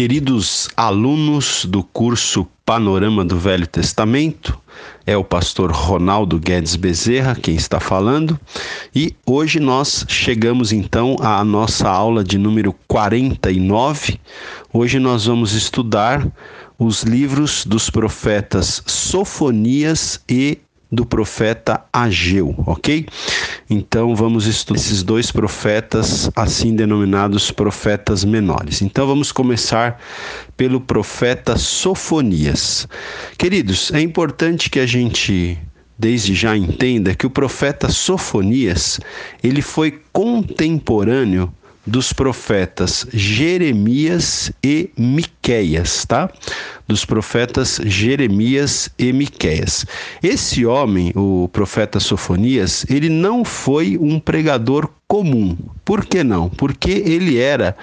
Queridos alunos do curso Panorama do Velho Testamento, é o pastor Ronaldo Guedes Bezerra quem está falando, e hoje nós chegamos então à nossa aula de número 49. Hoje nós vamos estudar os livros dos profetas Sofonias e do profeta Ageu, ok? Então vamos estudar esses dois profetas, assim denominados profetas menores. Então vamos começar pelo profeta Sofonias. Queridos, é importante que a gente desde já entenda que o profeta Sofonias, ele foi contemporâneo dos profetas Jeremias e Miqueias, tá? Dos profetas Jeremias e Miqueias. Esse homem, o profeta Sofonias, ele não foi um pregador comum. Por que não? Porque ele era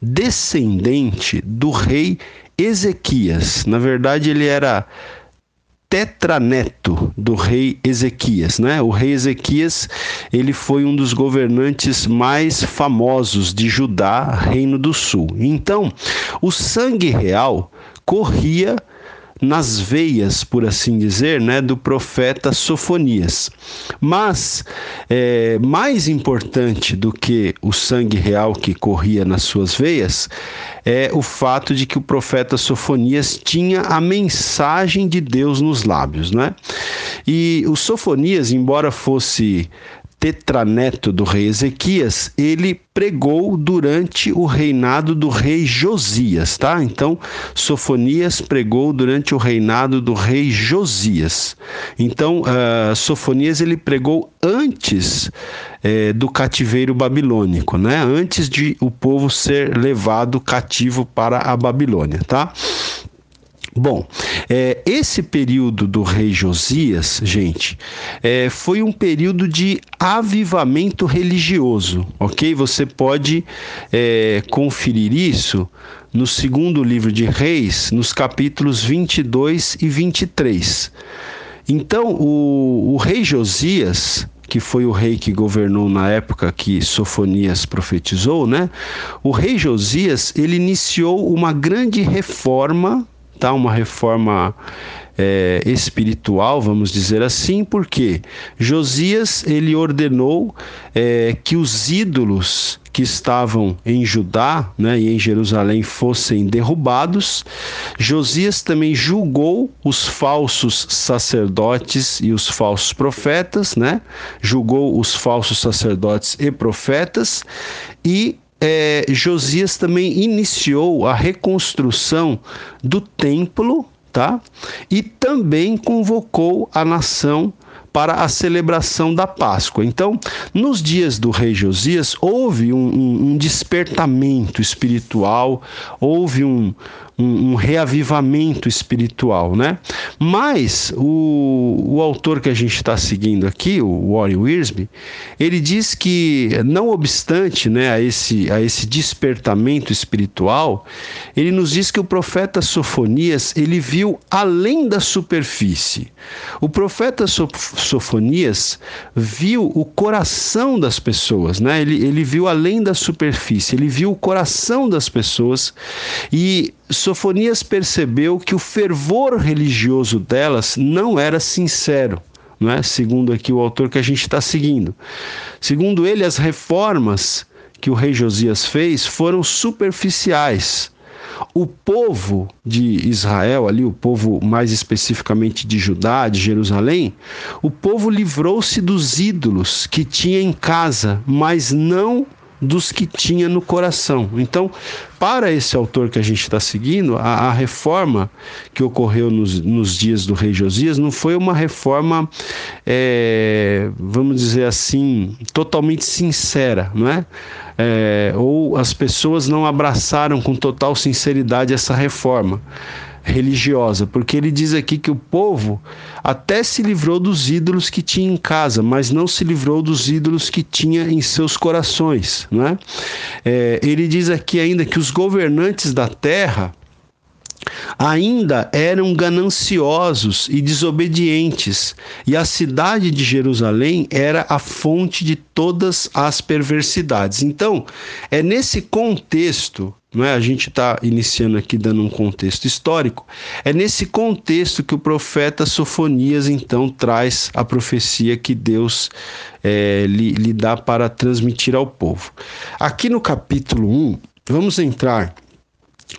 descendente do rei Ezequias. Na verdade, ele era tetraneto do rei Ezequias, né? O rei Ezequias, ele foi um dos governantes mais famosos de Judá, Reino do Sul. Então, o sangue real corria nas veias, por assim dizer, né, do profeta Sofonias. Mas é, mais importante do que o sangue real que corria nas suas veias é o fato de que o profeta Sofonias tinha a mensagem de Deus nos lábios, né? E o Sofonias, embora fosse tetraneto do rei Ezequias, ele pregou durante o reinado do rei Josias, tá? Então, Sofonias pregou durante o reinado do rei Josias. Então, uh, Sofonias ele pregou antes uh, do cativeiro babilônico, né? Antes de o povo ser levado cativo para a Babilônia, tá? Bom, é, esse período do rei Josias, gente, é, foi um período de avivamento religioso, ok? Você pode é, conferir isso no segundo livro de Reis, nos capítulos 22 e 23. Então, o, o rei Josias, que foi o rei que governou na época que Sofonias profetizou, né? O rei Josias, ele iniciou uma grande reforma tá? Uma reforma é, espiritual, vamos dizer assim, porque Josias ele ordenou é, que os ídolos que estavam em Judá né, e em Jerusalém fossem derrubados. Josias também julgou os falsos sacerdotes e os falsos profetas, né? julgou os falsos sacerdotes e profetas e é, Josias também iniciou a reconstrução do templo, tá? E também convocou a nação para a celebração da Páscoa. Então, nos dias do rei Josias, houve um, um, um despertamento espiritual, houve um, um, um reavivamento espiritual, né? Mas o, o autor que a gente está seguindo aqui, o Warren Wiersbe, ele diz que, não obstante né, a, esse, a esse despertamento espiritual, ele nos diz que o profeta Sofonias ele viu além da superfície. O profeta Sofonias viu o coração das pessoas, né? ele, ele viu além da superfície, ele viu o coração das pessoas e Sofonias percebeu que o fervor religioso delas não era sincero. Não é? Segundo aqui o autor que a gente está seguindo. Segundo ele, as reformas que o rei Josias fez foram superficiais. O povo de Israel, ali, o povo mais especificamente de Judá, de Jerusalém, o povo livrou-se dos ídolos que tinha em casa, mas não dos que tinha no coração. Então, para esse autor que a gente está seguindo, a, a, reforma que ocorreu nos, nos, dias do rei Josias não foi uma reforma, é, vamos dizer assim, totalmente sincera, não é? é? Ou as pessoas não abraçaram com total sinceridade essa reforma religiosa, porque ele diz aqui que o povo até se livrou dos ídolos que tinha em casa, mas não se livrou dos ídolos que tinha em seus corações. Né? É, ele diz aqui ainda que os governantes da terra ainda eram gananciosos e desobedientes, e a cidade de Jerusalém era a fonte de todas as perversidades. Então, é nesse contexto não é? A gente está iniciando aqui dando um contexto histórico. É nesse contexto que o profeta Sofonias então traz a profecia que Deus é, lhe, lhe dá para transmitir ao povo. Aqui no capítulo 1, vamos entrar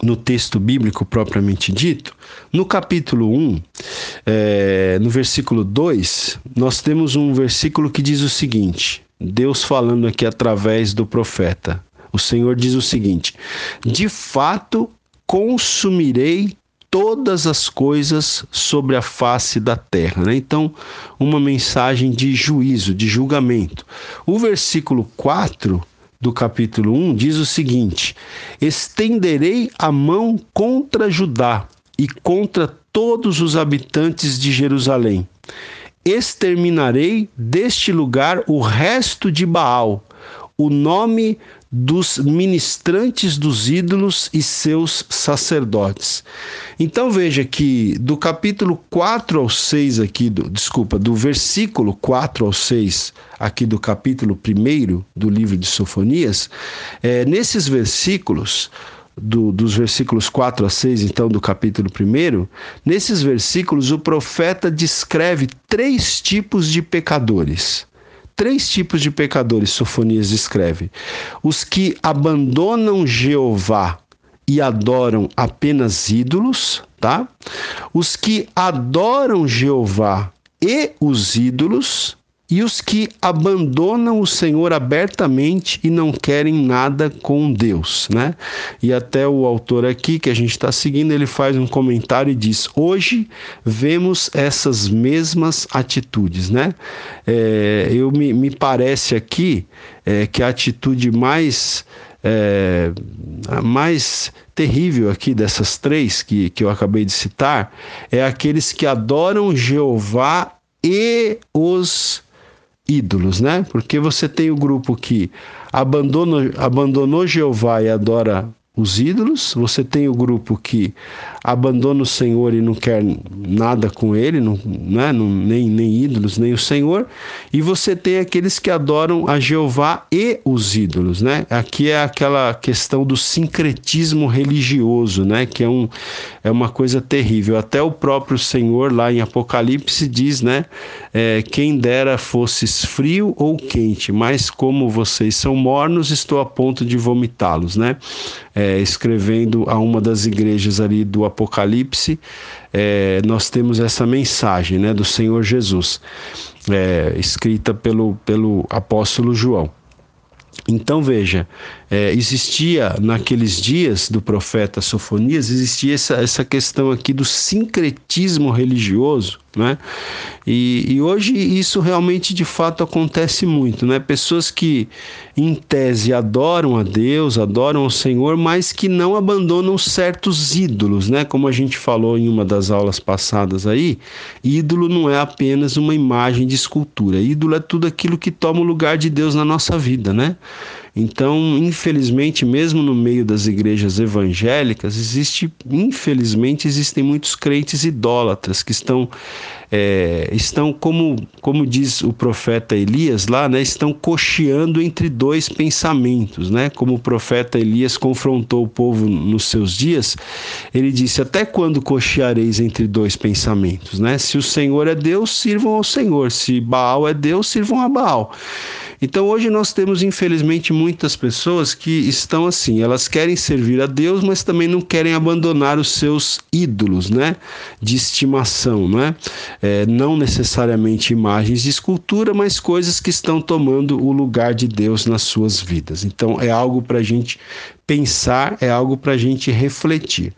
no texto bíblico propriamente dito, no capítulo 1, é, no versículo 2, nós temos um versículo que diz o seguinte: Deus falando aqui através do profeta. O Senhor diz o seguinte: De fato, consumirei todas as coisas sobre a face da terra. Né? Então, uma mensagem de juízo, de julgamento. O versículo 4 do capítulo 1 diz o seguinte: Estenderei a mão contra Judá e contra todos os habitantes de Jerusalém. Exterminarei deste lugar o resto de Baal, o nome dos ministrantes dos ídolos e seus sacerdotes. Então veja que do capítulo 4 ao 6 aqui, do, desculpa, do versículo 4 ao 6 aqui do capítulo 1 do livro de Sofonias, é, nesses versículos, do, dos versículos 4 a 6, então, do capítulo 1, nesses versículos o profeta descreve três tipos de pecadores três tipos de pecadores, Sofonias descreve: os que abandonam Jeová e adoram apenas ídolos, tá? Os que adoram Jeová e os ídolos, e os que abandonam o Senhor abertamente e não querem nada com Deus, né? E até o autor aqui que a gente está seguindo, ele faz um comentário e diz: hoje vemos essas mesmas atitudes, né? É, eu me, me parece aqui é, que a atitude mais é, a mais terrível aqui dessas três que, que eu acabei de citar é aqueles que adoram Jeová e os ídolos, né? Porque você tem o grupo que abandonou, abandonou Jeová e adora os ídolos, você tem o grupo que abandona o Senhor e não quer nada com ele, não, né, não, nem, nem ídolos, nem o Senhor, e você tem aqueles que adoram a Jeová e os ídolos, né? Aqui é aquela questão do sincretismo religioso, né, que é, um, é uma coisa terrível. Até o próprio Senhor lá em Apocalipse diz, né, é, quem dera fosses frio ou quente, mas como vocês são mornos, estou a ponto de vomitá-los, né? É, escrevendo a uma das igrejas ali do Apocalipse, é, nós temos essa mensagem né, do Senhor Jesus, é, escrita pelo, pelo apóstolo João. Então veja, é, existia naqueles dias do profeta Sofonias, existia essa, essa questão aqui do sincretismo religioso, né? E, e, hoje isso realmente de fato acontece muito, né? Pessoas que em tese adoram a Deus, adoram o Senhor, mas que não abandonam certos ídolos, né? Como a gente falou em uma das aulas passadas aí, ídolo não é apenas uma imagem de escultura, ídolo é tudo aquilo que toma o lugar de Deus na nossa vida, né? Então, infelizmente, mesmo no meio das igrejas evangélicas, existe, infelizmente, existem muitos crentes idólatras que estão é, estão como como diz o profeta Elias lá, né, estão cocheando entre dois pensamentos, né? Como o profeta Elias confrontou o povo nos seus dias, ele disse: "Até quando cocheareis entre dois pensamentos, né? Se o Senhor é Deus, sirvam ao Senhor; se Baal é Deus, sirvam a Baal." Então hoje nós temos infelizmente muitas pessoas que estão assim, elas querem servir a Deus, mas também não querem abandonar os seus ídolos, né, de estimação, né? É, não necessariamente imagens de escultura, mas coisas que estão tomando o lugar de Deus nas suas vidas. Então é algo para a gente pensar, é algo para a gente refletir.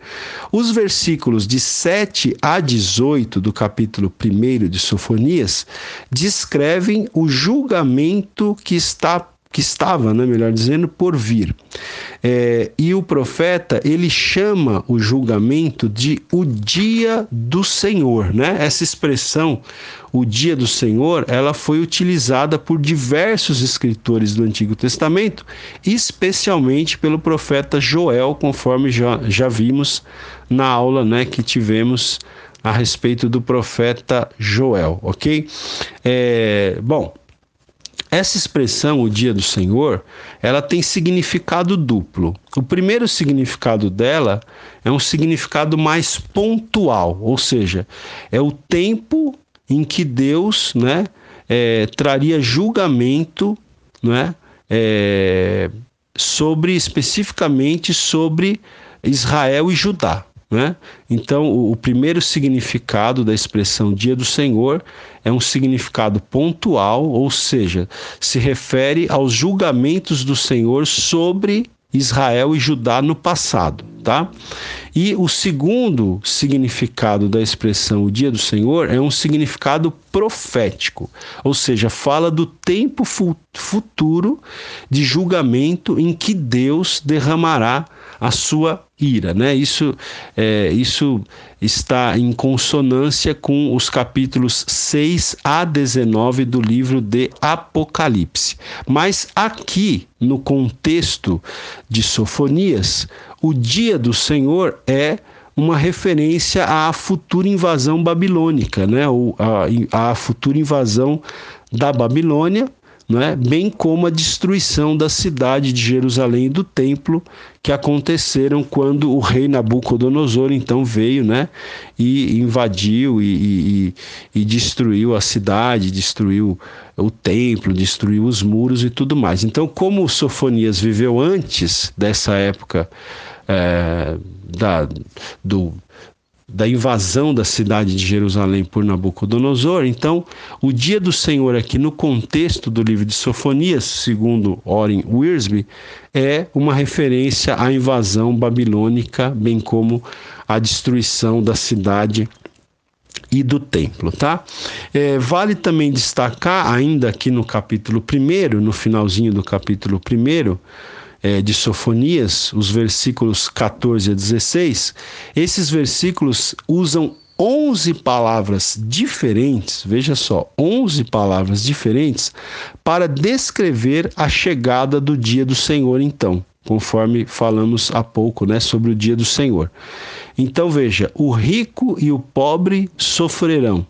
Os versículos de 7 a 18 do capítulo 1 de Sofonias descrevem o julgamento que está que estava, né, melhor dizendo, por vir. É, e o profeta ele chama o julgamento de o dia do Senhor, né? Essa expressão, o dia do Senhor, ela foi utilizada por diversos escritores do Antigo Testamento, especialmente pelo profeta Joel, conforme já, já vimos na aula, né, que tivemos a respeito do profeta Joel, ok? É, bom. Essa expressão, o dia do Senhor, ela tem significado duplo. O primeiro significado dela é um significado mais pontual, ou seja, é o tempo em que Deus né, é, traria julgamento né, é, sobre especificamente sobre Israel e Judá. Né? Então, o, o, primeiro significado da expressão Dia do Senhor é um significado pontual, ou seja, se refere aos julgamentos do Senhor sobre Israel e Judá no passado, tá? E o segundo significado da expressão o dia do Senhor é um significado profético, ou seja, fala do tempo futuro de julgamento em que Deus derramará a sua ira, né? Isso, é, isso está em consonância com os capítulos 6 a 19 do livro de Apocalipse. Mas aqui, no contexto de Sofonias, o dia do Senhor é uma referência à futura invasão babilônica, né? Ou à, à futura invasão da Babilônia né? bem como a destruição da cidade de Jerusalém e do templo que aconteceram quando o rei Nabucodonosor então veio né? e invadiu e, e, e destruiu a cidade, destruiu o templo, destruiu os muros e tudo mais. Então, como Sofonias viveu antes dessa época é, da, do, da invasão da cidade de Jerusalém por Nabucodonosor. Então, o dia do Senhor aqui no contexto do livro de Sofonias, segundo Oren Wiersbe, é uma referência à invasão babilônica, bem como à destruição da cidade e do templo, tá? É, vale também destacar, ainda aqui no capítulo 1, no finalzinho do capítulo 1, é, de Sofonias, os versículos 14 a 16, esses versículos usam 11 palavras diferentes, veja só, 11 palavras diferentes para descrever a chegada do dia do Senhor, então, conforme falamos há pouco, né, sobre o dia do Senhor. Então veja, o rico e o pobre sofrerão,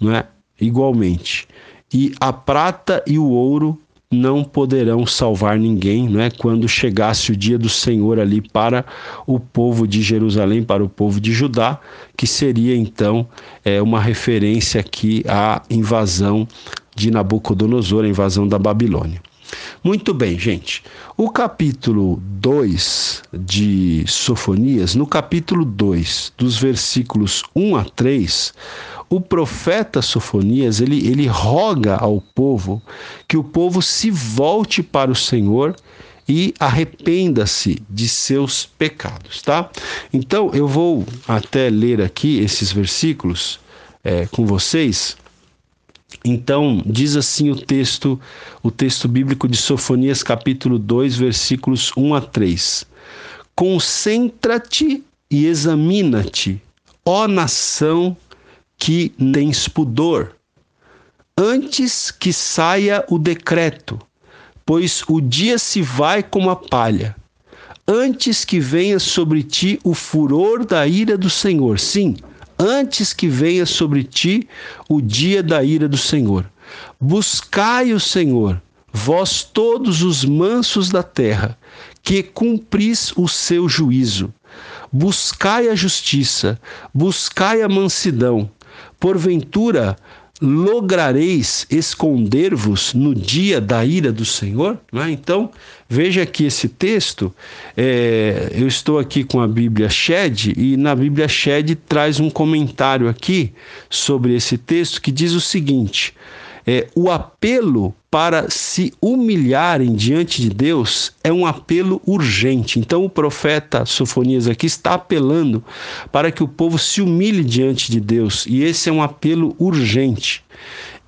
não é? Igualmente. E a prata e o ouro não poderão salvar ninguém, não é? Quando chegasse o dia do Senhor ali para o povo de Jerusalém, para o povo de Judá, que seria então é, uma referência aqui à invasão de Nabucodonosor, a invasão da Babilônia. Muito bem, gente. O capítulo 2 de Sofonias, no capítulo 2, dos versículos 1 a 3, o profeta Sofonias, ele, ele roga ao povo que o povo se volte para o Senhor e arrependa-se de seus pecados, tá? Então eu vou até ler aqui esses versículos é, com vocês. Então diz assim o texto, o texto bíblico de Sofonias, capítulo 2, versículos 1 a 3. Concentra-te e examina-te, ó nação que tens pudor, antes que saia o decreto, pois o dia se vai como a palha, antes que venha sobre ti o furor da ira do Senhor. Sim, antes que venha sobre ti o dia da ira do Senhor. Buscai o Senhor, vós todos os mansos da terra, que cumpris o seu juízo. Buscai a justiça, buscai a mansidão, Porventura, lograreis esconder-vos no dia da ira do Senhor? É? Então, veja aqui esse texto. É, eu estou aqui com a Bíblia Shed e na Bíblia Shed traz um comentário aqui sobre esse texto que diz o seguinte: é, o apelo para se humilharem diante de Deus é um apelo urgente. Então, o profeta Sofonias aqui está apelando para que o povo se humilhe diante de Deus, e esse é um apelo urgente.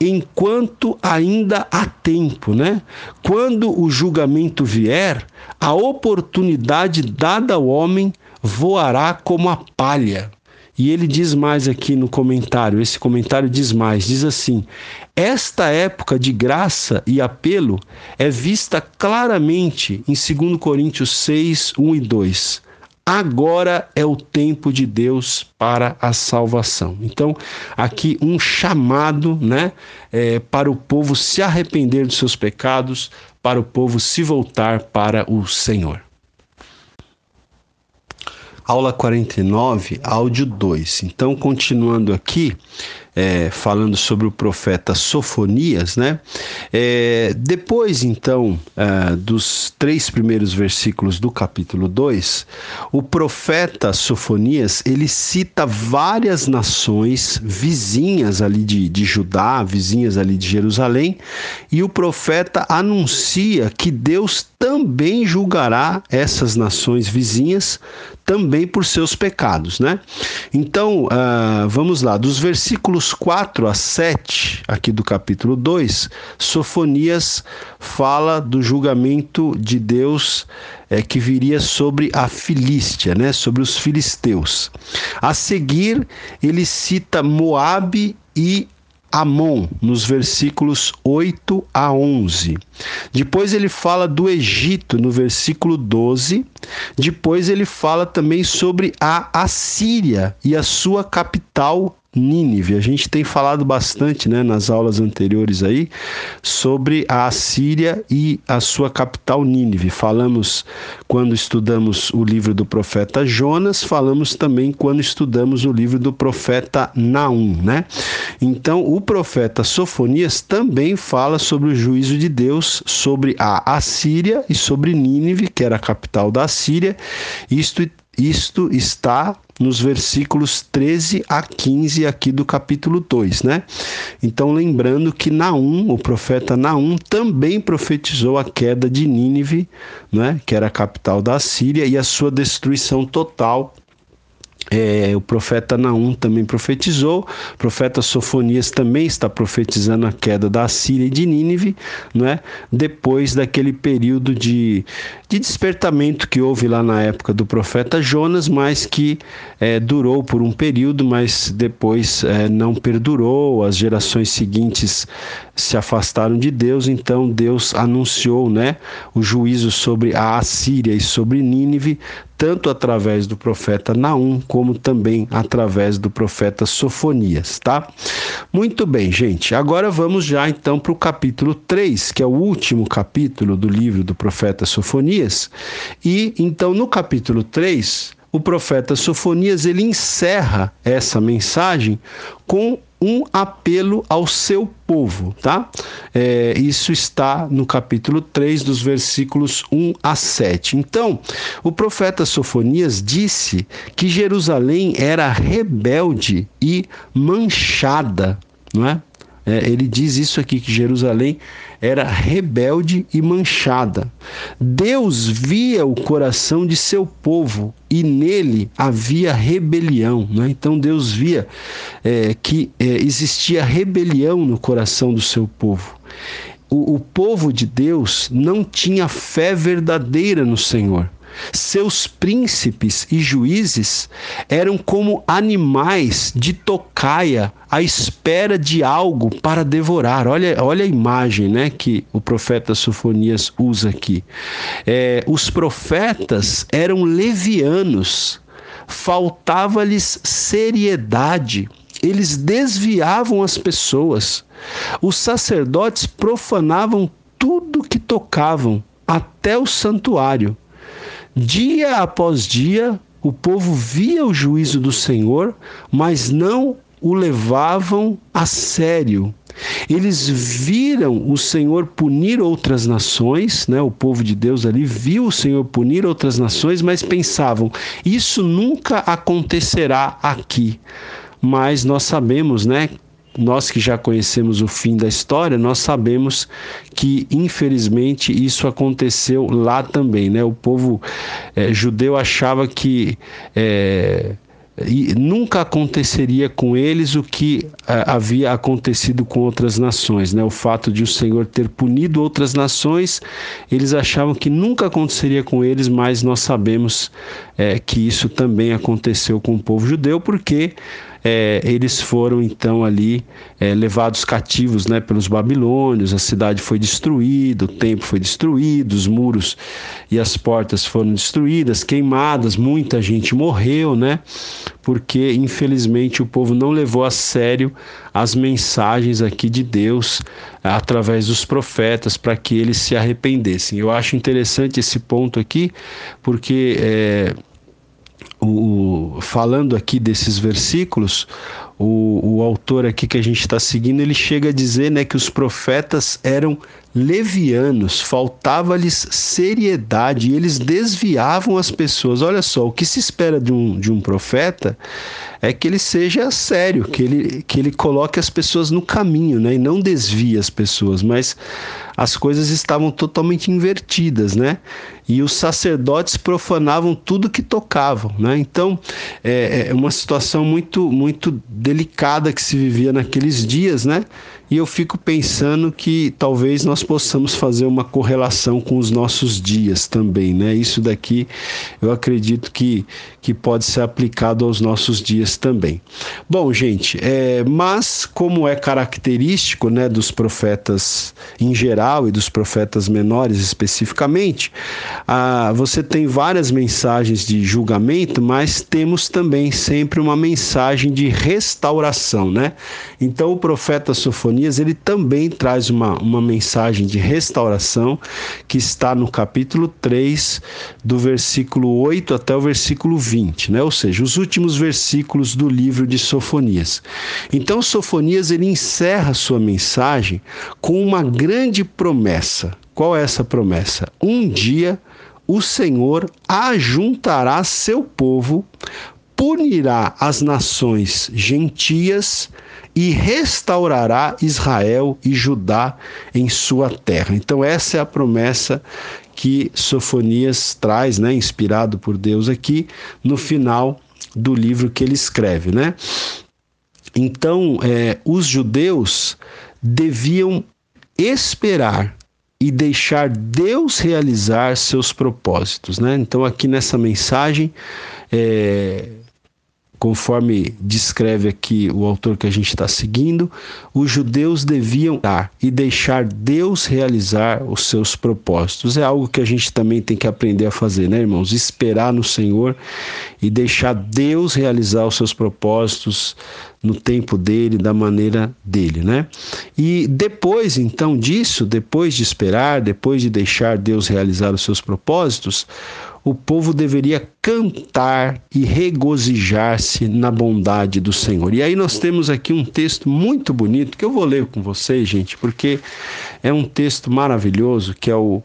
Enquanto ainda há tempo, né? Quando o julgamento vier, a oportunidade dada ao homem voará como a palha. E ele diz mais aqui no comentário, esse comentário diz mais, diz assim: esta época de graça e apelo é vista claramente em 2 Coríntios 6, 1 e 2. agora é o tempo de Deus para a salvação. Então, aqui um chamado, né, é, para o povo se arrepender dos seus pecados, para o povo se voltar para o Senhor. Aula 49, áudio 2. Então, continuando aqui, é, falando sobre o profeta Sofonias, né? É, depois, então, é, dos três primeiros versículos do capítulo 2, o profeta Sofonias ele cita várias nações vizinhas ali de, de Judá, vizinhas ali de Jerusalém, e o profeta anuncia que Deus também julgará essas nações vizinhas também por seus pecados, né? Então, uh, vamos lá, dos versículos 4 a 7, aqui do capítulo 2, Sofonias fala do julgamento de Deus é, que viria sobre a Filístia, né? Sobre os filisteus. A seguir, ele cita Moabe e Amon, nos versículos 8 a 11. Depois ele fala do Egito, no versículo 12. Depois ele fala também sobre a Assíria e a sua capital Nínive. A gente tem falado bastante né, nas aulas anteriores aí sobre a Assíria e a sua capital Nínive. Falamos quando estudamos o livro do profeta Jonas, falamos também quando estudamos o livro do profeta Naum, né? Então, o profeta Sofonias também fala sobre o juízo de Deus sobre a Assíria e sobre Nínive, que era a capital da Assíria. Isto isto está nos versículos 13 a 15 aqui do capítulo 2, né? Então, lembrando que Naum, o profeta Naum, também profetizou a queda de Nínive, né? que era a capital da Síria, e a sua destruição total é, o profeta Naum também profetizou, o profeta Sofonias também está profetizando a queda da Síria e de Nínive, não é? depois daquele período de, de despertamento que houve lá na época do profeta Jonas, mas que é, durou por um período, mas depois é, não perdurou, as gerações seguintes se afastaram de Deus, então Deus anunciou né, o juízo sobre a Assíria e sobre Nínive, tanto através do profeta Naum, como também através do profeta Sofonias, tá? Muito bem, gente. Agora vamos já então para o capítulo 3, que é o último capítulo do livro do profeta Sofonias. E então no capítulo 3, o profeta Sofonias ele encerra essa mensagem com um apelo ao seu povo, tá? É, isso está no capítulo 3, dos versículos 1 a 7. Então, o profeta Sofonias disse que Jerusalém era rebelde e manchada, não é? É, ele diz isso aqui, que Jerusalém era rebelde e manchada. Deus via o coração de seu povo e nele havia rebelião. Né? Então Deus via é, que é, existia rebelião no coração do seu povo. O, o povo de Deus não tinha fé verdadeira no Senhor. Seus príncipes e juízes eram como animais de tocaia à espera de algo para devorar. Olha, olha a imagem né, que o profeta Sofonias usa aqui. É, os profetas eram levianos, faltava-lhes seriedade eles desviavam as pessoas. Os sacerdotes profanavam tudo que tocavam, até o santuário. Dia após dia, o povo via o juízo do Senhor, mas não o levavam a sério. Eles viram o Senhor punir outras nações, né? O povo de Deus ali viu o Senhor punir outras nações, mas pensavam: isso nunca acontecerá aqui. Mas nós sabemos, né, nós que já conhecemos o fim da história, nós sabemos que infelizmente isso aconteceu lá também, né? O povo é, judeu achava que é, e nunca aconteceria com eles o que é, havia acontecido com outras nações, né? O fato de o Senhor ter punido outras nações, eles achavam que nunca aconteceria com eles, mas nós sabemos é, que isso também aconteceu com o povo judeu, porque é, eles foram então ali é, levados cativos né, pelos babilônios, a cidade foi destruída, o templo foi destruído, os muros e as portas foram destruídas, queimadas, muita gente morreu, né? Porque infelizmente o povo não levou a sério as mensagens aqui de Deus através dos profetas para que eles se arrependessem. Eu acho interessante esse ponto aqui, porque é, o, falando aqui desses versículos, o, o autor aqui que a gente está seguindo, ele chega a dizer né, que os profetas eram levianos, faltava-lhes seriedade e eles desviavam as pessoas. Olha só, o que se espera de um, de um profeta é que ele seja sério, que ele, que ele coloque as pessoas no caminho né, e não desvie as pessoas, mas as coisas estavam totalmente invertidas, né? E os sacerdotes profanavam tudo que tocavam, né? Então, é, é uma situação muito, muito delicada que se vivia naqueles dias, né? E eu fico pensando que talvez nós possamos fazer uma correlação com os nossos dias também, né? Isso daqui eu acredito que, que pode ser aplicado aos nossos dias também. Bom, gente, é, mas como é característico né, dos profetas em geral e dos profetas menores especificamente, ah, você tem várias mensagens de julgamento, mas temos também sempre uma mensagem de restauração, né? Então o profeta Sofonias ele também traz uma, uma mensagem de restauração que está no capítulo 3, do versículo 8 até o versículo 20. 20, né? ou seja, os últimos versículos do livro de Sofonias. Então, Sofonias ele encerra sua mensagem com uma grande promessa. Qual é essa promessa? Um dia o Senhor ajuntará seu povo, punirá as nações gentias e restaurará Israel e Judá em sua terra. Então, essa é a promessa que Sofonias traz, né, inspirado por Deus aqui, no final do livro que ele escreve, né? Então, é, os judeus deviam esperar e deixar Deus realizar seus propósitos, né? Então, aqui nessa mensagem, é, Conforme descreve aqui o autor que a gente está seguindo, os judeus deviam dar e deixar Deus realizar os seus propósitos. É algo que a gente também tem que aprender a fazer, né, irmãos? Esperar no Senhor e deixar Deus realizar os seus propósitos no tempo dele, da maneira dele, né? E depois então disso, depois de esperar, depois de deixar Deus realizar os seus propósitos, o povo deveria cantar e regozijar-se na bondade do Senhor. E aí nós temos aqui um texto muito bonito que eu vou ler com vocês, gente, porque é um texto maravilhoso que é o,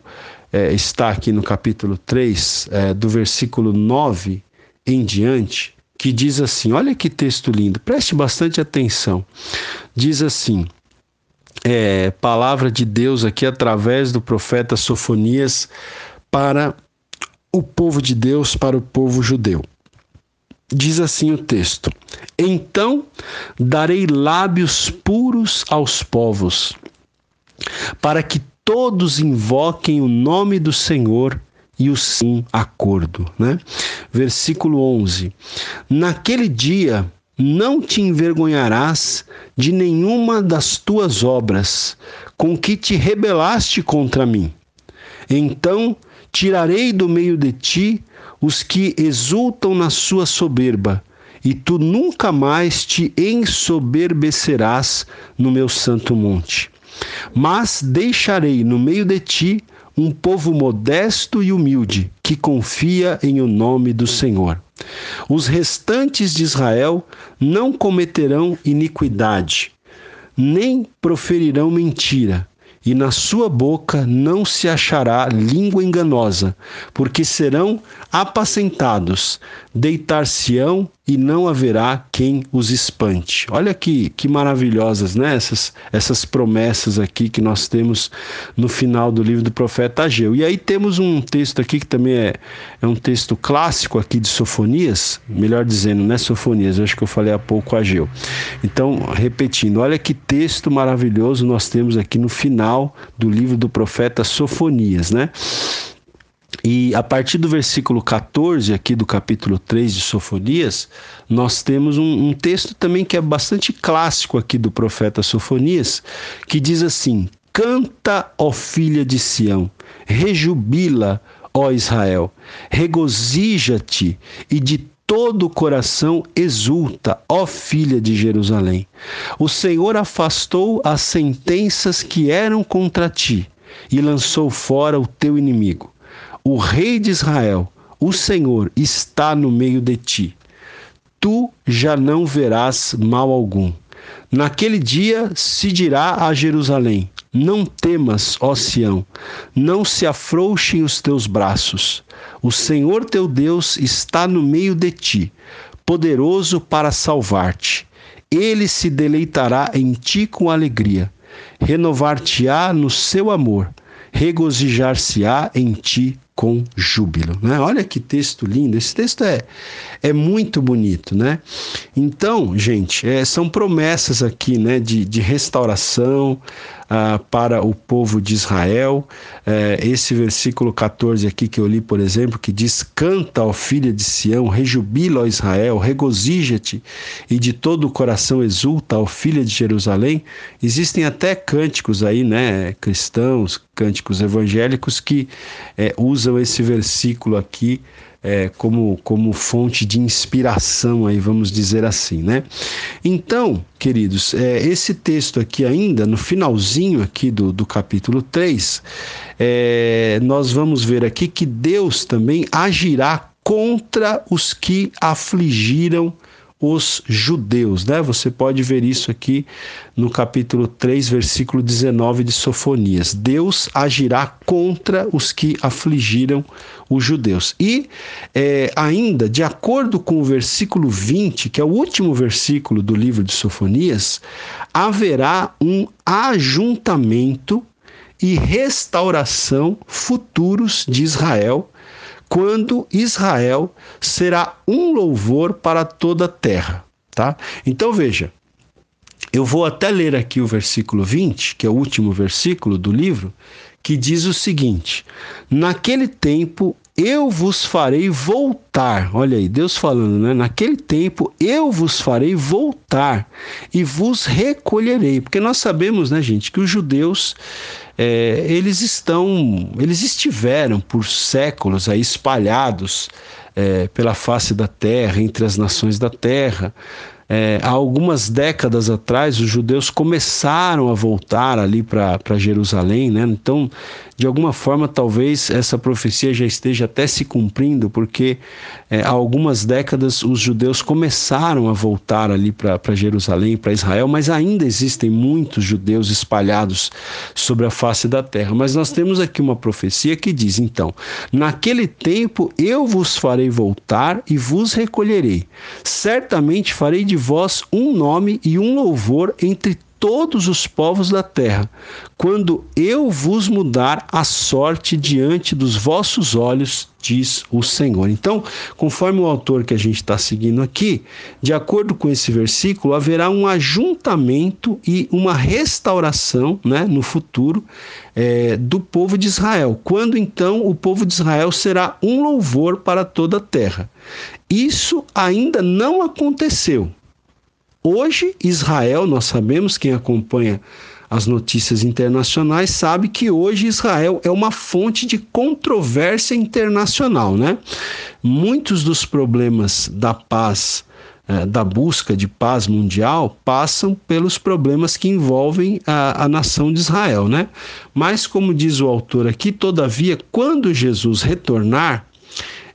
é, está aqui no capítulo 3, é, do versículo 9 em diante, que diz assim: olha que texto lindo, preste bastante atenção. Diz assim. É, palavra de Deus aqui através do profeta Sofonias para o povo de Deus para o povo judeu. Diz assim o texto: Então darei lábios puros aos povos, para que todos invoquem o nome do Senhor e o sim acordo, né? Versículo 11. Naquele dia não te envergonharás de nenhuma das tuas obras com que te rebelaste contra mim. Então Tirarei do meio de ti os que exultam na sua soberba, e tu nunca mais te ensoberbecerás no meu santo monte. Mas deixarei no meio de ti um povo modesto e humilde, que confia em o nome do Senhor. Os restantes de Israel não cometerão iniquidade, nem proferirão mentira, e na sua boca não se achará língua enganosa, porque serão apacentados, deitar-se-ão e não haverá quem os espante. Olha que, que maravilhosas, né? Essas, essas promessas aqui que nós temos no final do livro do profeta Ageu. E aí temos um texto aqui que também é, é um texto clássico aqui de Sofonias, melhor dizendo, né? Sofonias, acho que eu falei há pouco Ageu. Então, repetindo, olha que texto maravilhoso nós temos aqui no final do livro do profeta Sofonias, né? E a partir do versículo 14 aqui do capítulo 3 de Sofonias, nós temos um, um, texto também que é bastante clássico aqui do profeta Sofonias, que diz assim: Canta, ó filha de Sião, rejubila, ó Israel, regozija-te e de todo o coração exulta, ó filha de Jerusalém. O Senhor afastou as sentenças que eram contra ti e lançou fora o teu inimigo. O Rei de Israel, o Senhor, está no meio de ti. Tu já não verás mal algum. Naquele dia se dirá a Jerusalém: Não temas, ó Sião, não se afrouxem os teus braços. O Senhor teu Deus está no meio de ti, poderoso para salvar-te. Ele se deleitará em ti com alegria, renovar-te-á no seu amor, regozijar-se-á em ti com júbilo. Né? Olha que texto lindo, esse texto é, é muito bonito. Né? Então, gente, é, são promessas aqui né, de, de restauração ah, para o povo de Israel. É, esse versículo 14 aqui que eu li, por exemplo, que diz: Canta, ó filha de Sião, rejubila, ó Israel, regozija-te e de todo o coração exulta, ó filha de Jerusalém. Existem até cânticos aí, né, cristãos, cânticos evangélicos que é, usam esse versículo aqui é, como, como fonte de inspiração, aí vamos dizer assim, né? Então, queridos, é, esse texto aqui ainda, no finalzinho aqui do, do capítulo 3, é, nós vamos ver aqui que Deus também agirá contra os que afligiram os judeus, né? Você pode ver isso aqui no capítulo 3, versículo 19 de Sofonias. Deus agirá contra os que afligiram os judeus. E é, ainda, de acordo com o versículo 20, que é o último versículo do livro de Sofonias, haverá um ajuntamento e restauração futuros de Israel quando Israel será um louvor para toda a terra, tá? Então veja, eu vou até ler aqui o versículo 20, que é o último versículo do livro, que diz o seguinte: Naquele tempo eu vos farei voltar. Olha aí, Deus falando, né? Naquele tempo eu vos farei voltar e vos recolherei. Porque nós sabemos, né, gente, que os judeus é, eles estão, eles estiveram por séculos aí espalhados é, pela face da terra, entre as nações da terra. É, há algumas décadas atrás, os judeus começaram a voltar ali para Jerusalém, né? Então, de alguma forma, talvez essa profecia já esteja até se cumprindo, porque é, há algumas décadas os judeus começaram a voltar ali para Jerusalém, para Israel, mas ainda existem muitos judeus espalhados sobre a face da terra. Mas nós temos aqui uma profecia que diz: então, naquele tempo eu vos farei voltar e vos recolherei. Certamente farei de vós um nome e um louvor entre todos os povos da terra, quando eu vos mudar a sorte diante dos vossos olhos, diz o Senhor. Então, conforme o autor que a gente está seguindo aqui, de acordo com esse versículo, haverá um ajuntamento e uma restauração né, no futuro é, do povo de Israel. Quando então o povo de Israel será um louvor para toda a terra. Isso ainda não aconteceu. Hoje, Israel, nós sabemos, quem acompanha as notícias internacionais sabe que hoje Israel é uma fonte de controvérsia internacional, né? Muitos dos problemas da paz, eh, da busca de paz mundial, passam pelos problemas que envolvem a, a nação de Israel, né? Mas, como diz o autor aqui, todavia, quando Jesus retornar,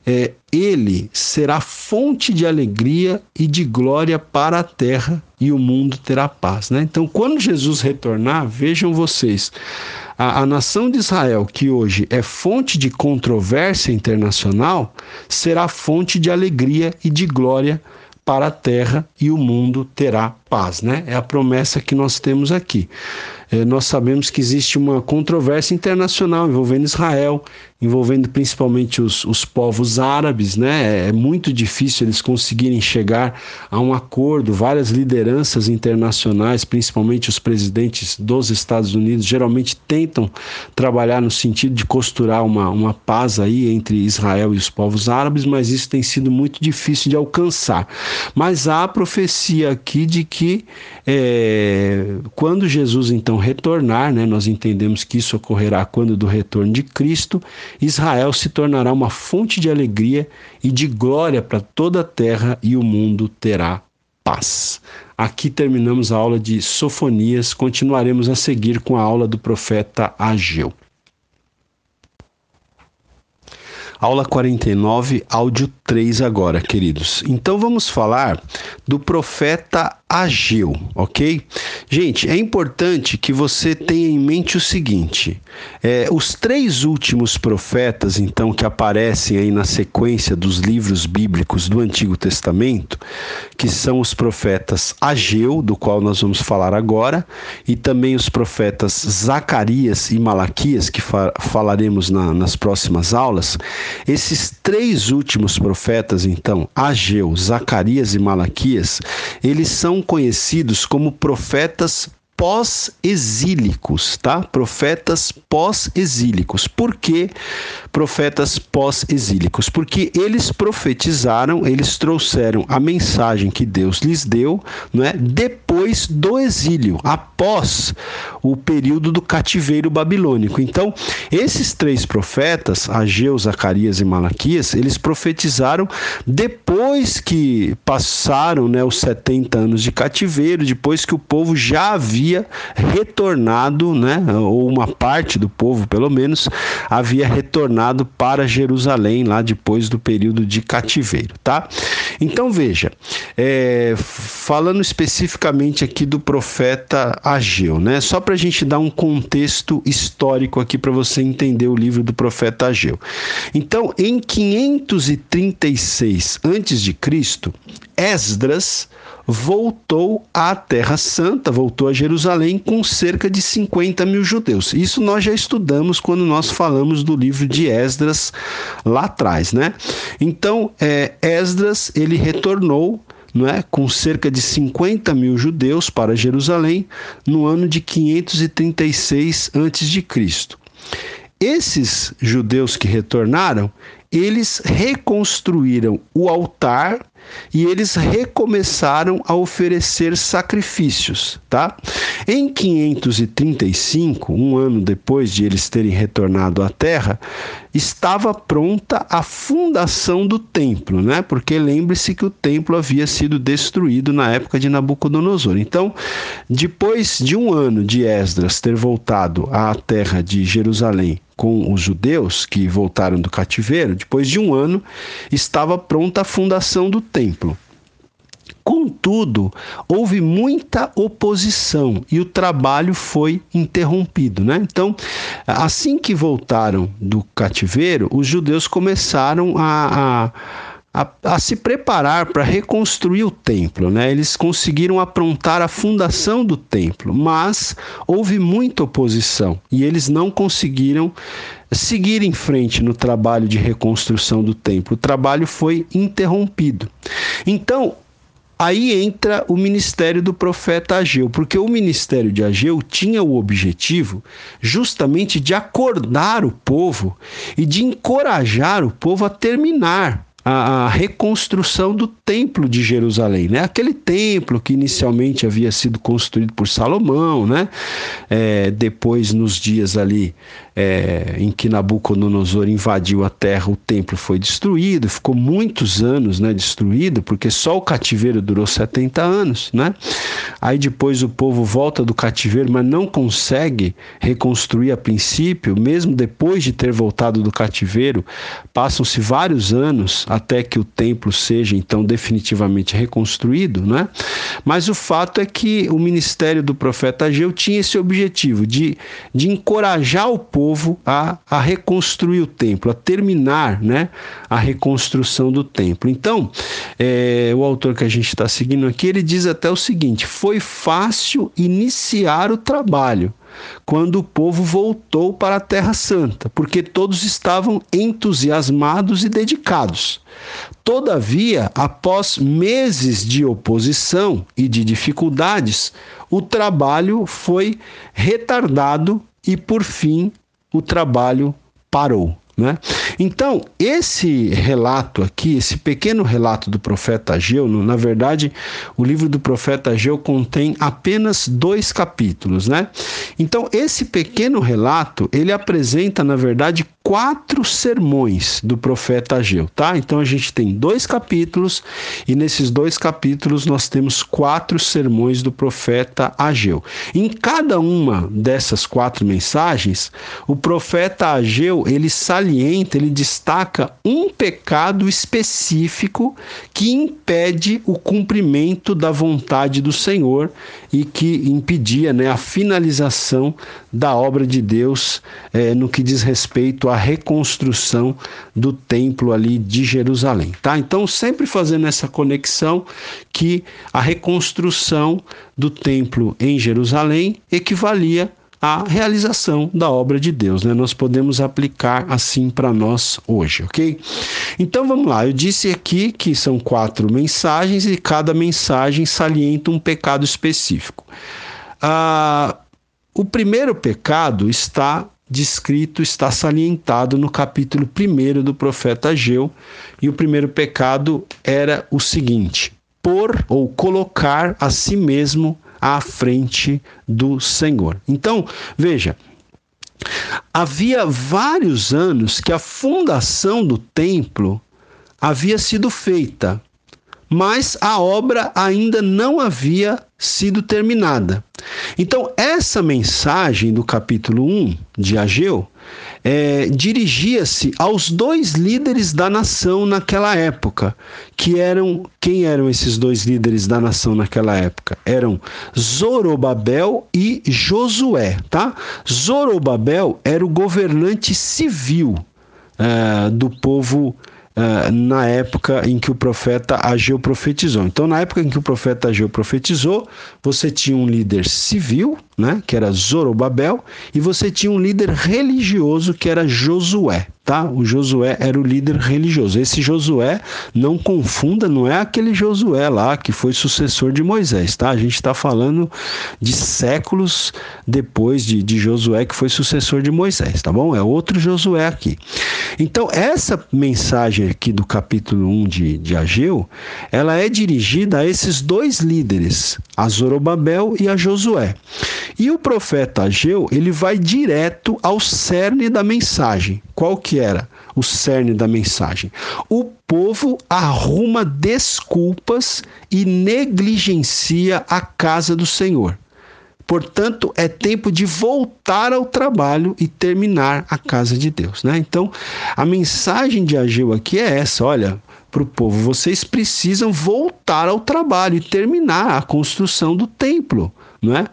é, ele será fonte de alegria e de glória para a terra e o mundo terá paz. Né? Então, quando Jesus retornar, vejam vocês, a, a nação de Israel, que hoje é fonte de controvérsia internacional, será fonte de alegria e de glória para a terra e o mundo terá paz, né? É a promessa que nós temos aqui. É, nós sabemos que existe uma controvérsia internacional envolvendo Israel, envolvendo principalmente os, os povos árabes, né? É, é muito difícil eles conseguirem chegar a um acordo. Várias lideranças internacionais, principalmente os presidentes dos Estados Unidos, geralmente tentam trabalhar no sentido de costurar uma, uma paz aí entre Israel e os povos árabes, mas isso tem sido muito difícil de alcançar. Mas há a profecia aqui de que é, quando Jesus então retornar, né, nós entendemos que isso ocorrerá quando do retorno de Cristo, Israel se tornará uma fonte de alegria e de glória para toda a terra e o mundo terá paz. Aqui terminamos a aula de Sofonias, continuaremos a seguir com a aula do profeta Ageu. Aula 49, áudio 3 agora, queridos. Então vamos falar do profeta Ageu, ok? Gente, é importante que você tenha em mente o seguinte: é, os três últimos profetas, então, que aparecem aí na sequência dos livros bíblicos do Antigo Testamento, que são os profetas Ageu, do qual nós vamos falar agora, e também os profetas Zacarias e Malaquias, que fa falaremos na, nas próximas aulas, esses três últimos profetas, então, Ageu, Zacarias e Malaquias, eles são conhecidos como profetas pós-exílicos, tá? Profetas pós-exílicos. Por que profetas pós-exílicos? Porque eles profetizaram, eles trouxeram a mensagem que Deus lhes deu, não é? Depois do exílio, após o período do cativeiro babilônico. Então, esses três profetas, Ageu, Zacarias e Malaquias, eles profetizaram depois que passaram, né, os 70 anos de cativeiro, depois que o povo já havia retornado, né, ou uma parte do povo, pelo menos, havia retornado para Jerusalém lá depois do período de cativeiro, tá? Então veja, é, falando especificamente aqui do profeta Ageu, né? Só para a gente dar um contexto histórico aqui para você entender o livro do profeta Ageu. Então, em 536 a.C., Esdras voltou à Terra Santa, voltou a Jerusalém com cerca de 50 mil judeus. Isso nós já estudamos quando nós falamos do livro de Esdras lá atrás, né? Então, é, Esdras ele retornou não é, com cerca de 50 mil judeus para Jerusalém no ano de 536 a.C. Esses judeus que retornaram, eles reconstruíram o altar e eles recomeçaram a oferecer sacrifícios, tá? Em 535, um ano depois de eles terem retornado à terra, estava pronta a fundação do templo, né? Porque lembre-se que o templo havia sido destruído na época de Nabucodonosor. Então, depois de um ano de Esdras ter voltado à terra de Jerusalém com os judeus que voltaram do cativeiro, depois de um ano, estava pronta a fundação do templo. Contudo, houve muita oposição e o trabalho foi interrompido. Né? Então, assim que voltaram do cativeiro, os judeus começaram a, a, a, a se preparar para reconstruir o templo. Né? Eles conseguiram aprontar a fundação do templo, mas houve muita oposição e eles não conseguiram seguir em frente no trabalho de reconstrução do templo. O trabalho foi interrompido. Então, Aí entra o ministério do profeta Ageu, porque o ministério de Ageu tinha o objetivo justamente de acordar o povo e de encorajar o povo a terminar a, reconstrução do templo de Jerusalém, né? Aquele templo que inicialmente havia sido construído por Salomão, né? É, depois, nos dias ali é, em que Nabucodonosor invadiu a terra, o templo foi destruído, ficou muitos anos né, destruído, porque só o cativeiro durou 70 anos. Né? Aí depois o povo volta do cativeiro, mas não consegue reconstruir a princípio, mesmo depois de ter voltado do cativeiro, passam-se vários anos até que o templo seja então definitivamente reconstruído. Né? Mas o fato é que o ministério do profeta Ageu tinha esse objetivo de, de encorajar o povo povo a, a reconstruir o templo, a terminar né, a reconstrução do templo. Então, é, o autor que a gente está seguindo aqui, ele diz até o seguinte: foi fácil iniciar o trabalho quando o povo voltou para a Terra Santa, porque todos estavam entusiasmados e dedicados. Todavia, após meses de oposição e de dificuldades, o trabalho foi retardado e, por fim, o trabalho parou. Né? Então, esse relato aqui, esse pequeno relato do profeta Ageu, na verdade, o livro do profeta Ageu contém apenas dois capítulos. Né? Então, esse pequeno relato, ele apresenta, na verdade, quatro sermões do profeta Ageu, tá? Então a gente tem dois capítulos e nesses dois capítulos nós temos quatro sermões do profeta Ageu. Em cada uma dessas quatro mensagens, o profeta Ageu, ele salienta, ele destaca um pecado específico que impede o cumprimento da vontade do Senhor e que impedia, né, a finalização da obra de Deus é, no que diz respeito a reconstrução do templo ali de Jerusalém, tá? Então, sempre fazendo essa conexão que a reconstrução do templo em Jerusalém equivalia à realização da obra de Deus, né? Nós podemos aplicar assim para nós hoje, ok? Então vamos lá, eu disse aqui que são quatro mensagens e cada mensagem salienta um pecado específico. Ah, o primeiro pecado está descrito, está salientado no capítulo 1 do profeta Ageu, e o primeiro pecado era o seguinte: pôr ou colocar a si mesmo à frente do Senhor. Então, veja, havia vários anos que a fundação do templo havia sido feita, mas a obra ainda não havia sido terminada. Então, essa mensagem do capítulo 1 de Ageu é, dirigia-se aos dois líderes da nação naquela época, que eram quem eram esses dois líderes da nação naquela época? Eram Zorobabel e Josué, tá? Zorobabel era o governante civil é, do povo uh, na época em que o profeta Ageu profetizou. Então, na época em que o profeta Ageu profetizou, você tinha um líder civil, né, que era Zorobabel, e você tinha um líder religioso que era Josué tá? O Josué era o líder religioso. Esse Josué, não confunda, não é aquele Josué lá que foi sucessor de Moisés, tá? A gente está falando de séculos depois de, de Josué que foi sucessor de Moisés, tá bom? É outro Josué aqui. Então, essa mensagem aqui do capítulo 1 de, de Ageu, ela é dirigida a esses dois líderes, a Zorobabel e a Josué. E o profeta Ageu, ele vai direto ao cerne da mensagem. Qual que era o cerne da mensagem? O povo arruma desculpas e negligencia a casa do Senhor. Portanto, é tempo de voltar ao trabalho e terminar a casa de Deus. Né? Então, a mensagem de Ageu aqui é essa: olha, para o povo, vocês precisam voltar ao trabalho e terminar a construção do templo não é?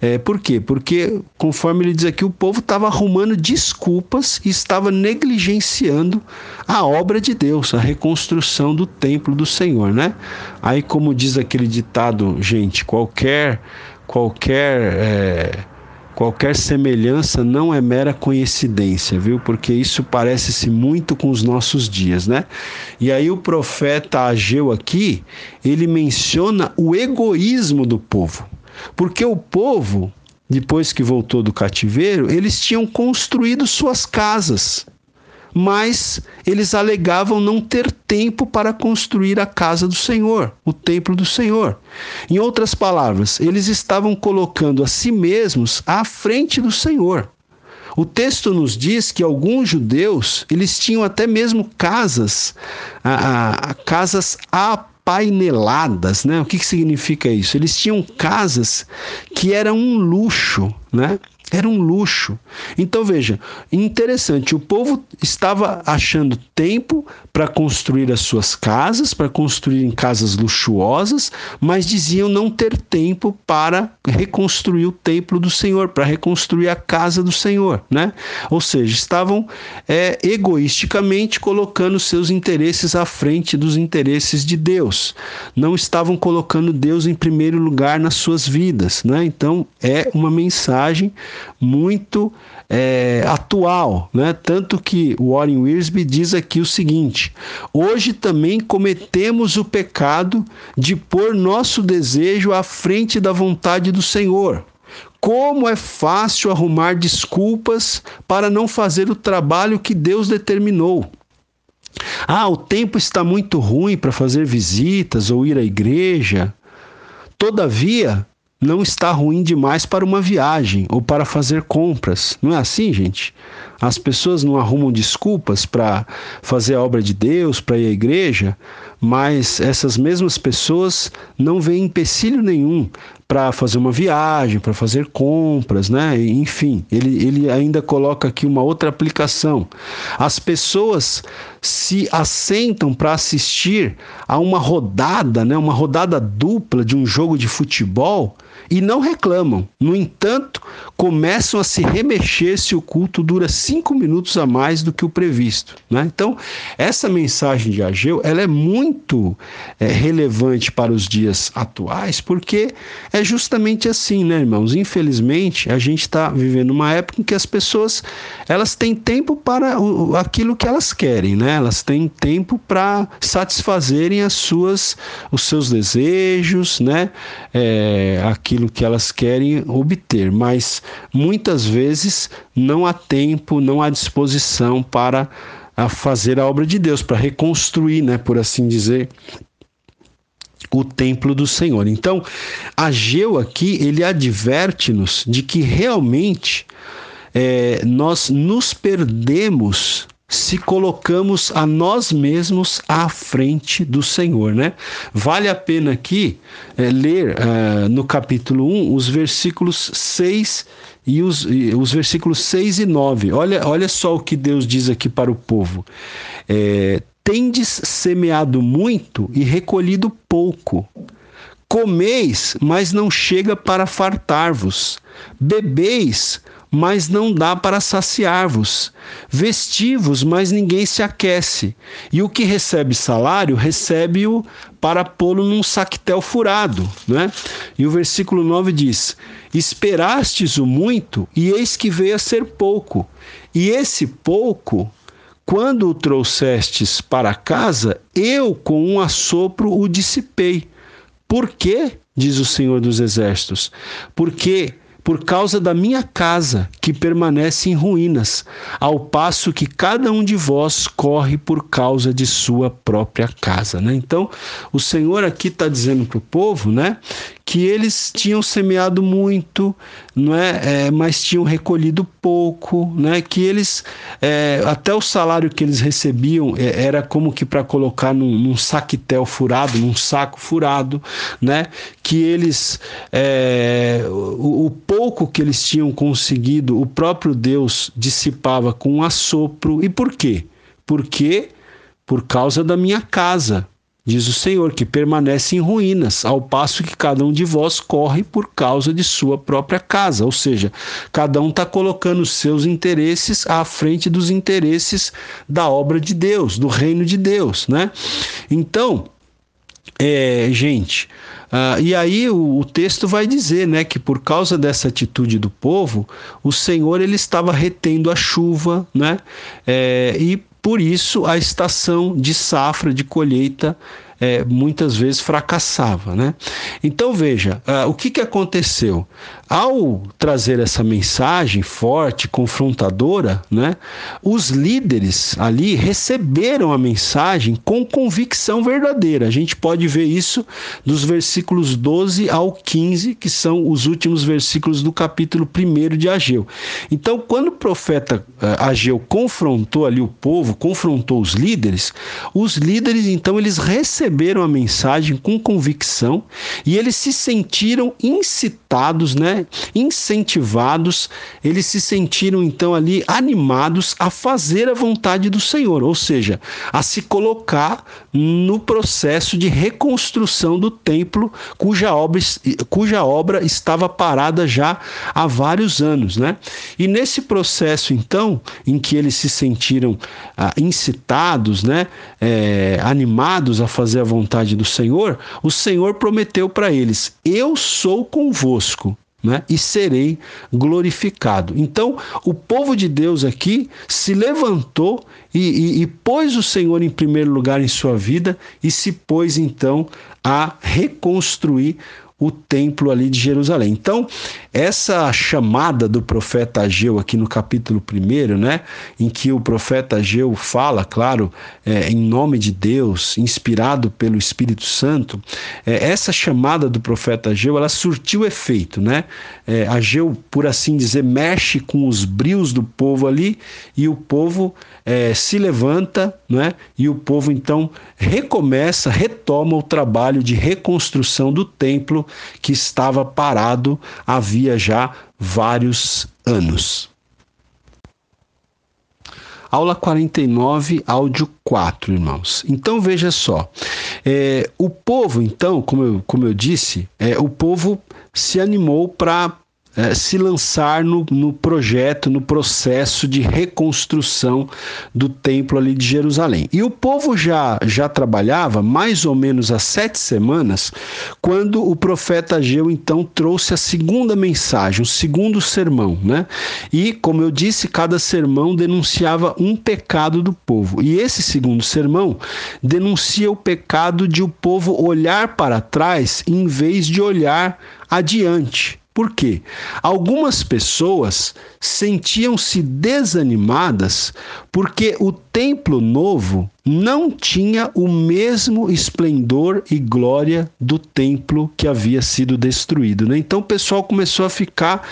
é? Por quê? Porque, conforme ele diz aqui, o povo estava arrumando desculpas e estava negligenciando a obra de Deus, a reconstrução do templo do Senhor, né? Aí, como diz aquele ditado, gente, qualquer qualquer é, qualquer semelhança não é mera coincidência, viu? Porque isso parece-se muito com os nossos dias, né? E aí o profeta Ageu aqui, ele menciona o egoísmo do povo. Porque o povo, depois que voltou do cativeiro, eles tinham construído suas casas, mas eles alegavam não ter tempo para construir a casa do Senhor, o templo do Senhor. Em outras palavras, eles estavam colocando a si mesmos à frente do Senhor. O texto nos diz que alguns judeus eles tinham até mesmo casas, a, a, casas a paineladas, né? O que, que significa isso? Eles tinham casas que eram um luxo, né? Era um luxo. Então veja, interessante, o povo estava achando tempo para construir as suas casas, para construir em casas luxuosas, mas diziam não ter tempo para reconstruir o templo do Senhor, para reconstruir a casa do Senhor, né? Ou seja, estavam é, egoisticamente colocando seus interesses à frente dos interesses de Deus. Não estavam colocando Deus em primeiro lugar nas suas vidas, né? Então é uma mensagem muito é, atual, né? Tanto que Warren Wiersbe diz aqui o seguinte: hoje também cometemos o pecado de pôr nosso desejo à frente da vontade do Senhor. Como é fácil arrumar desculpas para não fazer o trabalho que Deus determinou. Ah, o tempo está muito ruim para fazer visitas ou ir à igreja. Todavia, não está ruim demais para uma viagem ou para fazer compras. Não é assim, gente? As pessoas não arrumam desculpas para fazer a obra de Deus, para ir à igreja, mas essas mesmas pessoas não veem empecilho nenhum para fazer uma viagem, para fazer compras, né? Enfim, ele, ele ainda coloca aqui uma outra aplicação. As pessoas se assentam para assistir a uma rodada, né? Uma rodada dupla de um jogo de futebol e não reclamam. No entanto, começam a se remexer se o culto dura cinco minutos a mais do que o previsto. Né? Então, essa mensagem de Ageu ela é muito é, relevante para os dias atuais, porque é justamente assim, né, irmãos? Infelizmente, a gente está vivendo uma época em que as pessoas elas têm tempo para o, aquilo que elas querem, né? Elas têm tempo para satisfazerem as suas, os seus desejos, né? É, aquilo aquilo que elas querem obter, mas muitas vezes não há tempo, não há disposição para a fazer a obra de Deus, para reconstruir, né, por assim dizer, o templo do Senhor. Então, Ageu aqui, ele adverte-nos de que realmente é, nós nos perdemos se colocamos a nós mesmos à frente do Senhor, né? Vale a pena aqui é, ler uh, no capítulo 1 os versículos 6 e os, e os versículos 6 e 9. Olha, olha só o que Deus diz aqui para o povo. É, Tendes semeado muito e recolhido pouco. Comeis, mas não chega para fartar-vos. Bebeis, mas não dá para saciar-vos. Vestivos, mas ninguém se aquece. E o que recebe salário, recebe-o para pô-lo num saquetel furado. Né? E o versículo 9 diz: Esperastes o muito, e eis que veio a ser pouco. E esse pouco quando o trouxestes para casa, eu com um assopro o dissipei. Por quê? Diz o Senhor dos Exércitos. Porque por causa da minha casa, que permanece em ruínas, ao passo que cada um de vós corre por causa de sua própria casa. Né? Então, o Senhor aqui está dizendo para o povo né, que eles tinham semeado muito, não é? é mas tinham recolhido pouco, né? que eles, é, até o salário que eles recebiam é, era como que para colocar num, num saquetel furado, num saco furado, né? que eles, é, o, o pouco que eles tinham conseguido, o próprio Deus dissipava com um assopro. E por quê? Porque por causa da minha casa, diz o Senhor, que permanece em ruínas, ao passo que cada um de vós corre por causa de sua própria casa. Ou seja, cada um está colocando os seus interesses à frente dos interesses da obra de Deus, do reino de Deus, né? Então, é, gente, Uh, e aí o, o, texto vai dizer, né, que por causa dessa atitude do povo, o Senhor ele estava retendo a chuva, né, é, e por isso a estação de safra, de colheita, é, muitas vezes fracassava. Né? Então veja, uh, o que, que aconteceu? Ao trazer essa mensagem forte, confrontadora, né, os líderes ali receberam a mensagem com convicção verdadeira. A gente pode ver isso dos versículos 12 ao 15, que são os últimos versículos do capítulo 1 de Ageu. Então, quando o profeta uh, Ageu confrontou ali o povo, confrontou os líderes, os líderes então eles receberam receberam a mensagem com convicção e eles se sentiram incitados, né, incentivados, eles se sentiram então ali animados a fazer a vontade do Senhor, ou seja, a se colocar no processo de reconstrução do templo cuja obra, cuja obra estava parada já há vários anos, né? E nesse processo então, em que eles se sentiram ah, incitados, né, é, animados a fazer a vontade do Senhor, o Senhor prometeu para eles: Eu sou convosco. Né? e serei glorificado. Então, o povo de Deus aqui se levantou e, e, e, pôs o Senhor em primeiro lugar em sua vida e se pôs então a reconstruir o templo ali de Jerusalém. Então, essa chamada do profeta Ageu aqui no capítulo 1, né, em que o profeta Ageu fala, claro, é, em nome de Deus, inspirado pelo Espírito Santo, é, essa chamada do profeta Ageu, ela surtiu efeito, né? É, Ageu, por assim dizer, mexe com os brios do povo ali e o povo é, se levanta, né? E o povo então recomeça, retoma o trabalho de reconstrução do templo que estava parado havia já vários anos. Aula 49, áudio 4, irmãos. Então veja só. É, o povo, então, como eu, como eu disse, é, o povo se animou para é, se lançar no, no projeto, no processo de reconstrução do templo ali de Jerusalém. E o povo já, já trabalhava mais ou menos há sete semanas, quando o profeta Ageu então trouxe a segunda mensagem, o segundo sermão, né? E, como eu disse, cada sermão denunciava um pecado do povo. E esse segundo sermão denuncia o pecado de o povo olhar para trás em vez de olhar adiante. Por quê? Algumas pessoas sentiam-se desanimadas porque o templo novo não tinha o mesmo esplendor e glória do templo que havia sido destruído. Né? Então o pessoal começou a ficar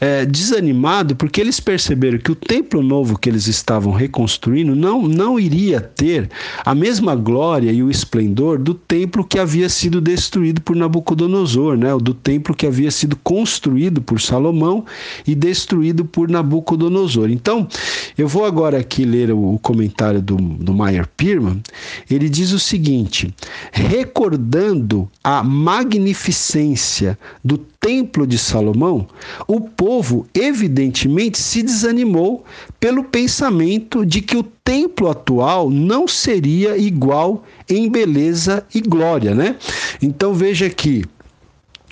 é, desanimado porque eles perceberam que o templo novo que eles estavam reconstruindo não, não iria ter a mesma glória e o esplendor do templo que havia sido destruído por Nabucodonosor, né? do templo que havia sido construído por Salomão e destruído por Nabucodonosor. Então, eu vou agora aqui ler o, o comentário do, do Meyer Pirman. Ele diz o seguinte: recordando a magnificência do templo de Salomão, o povo evidentemente se desanimou pelo pensamento de que o templo atual não seria igual em beleza e glória, né? Então veja aqui,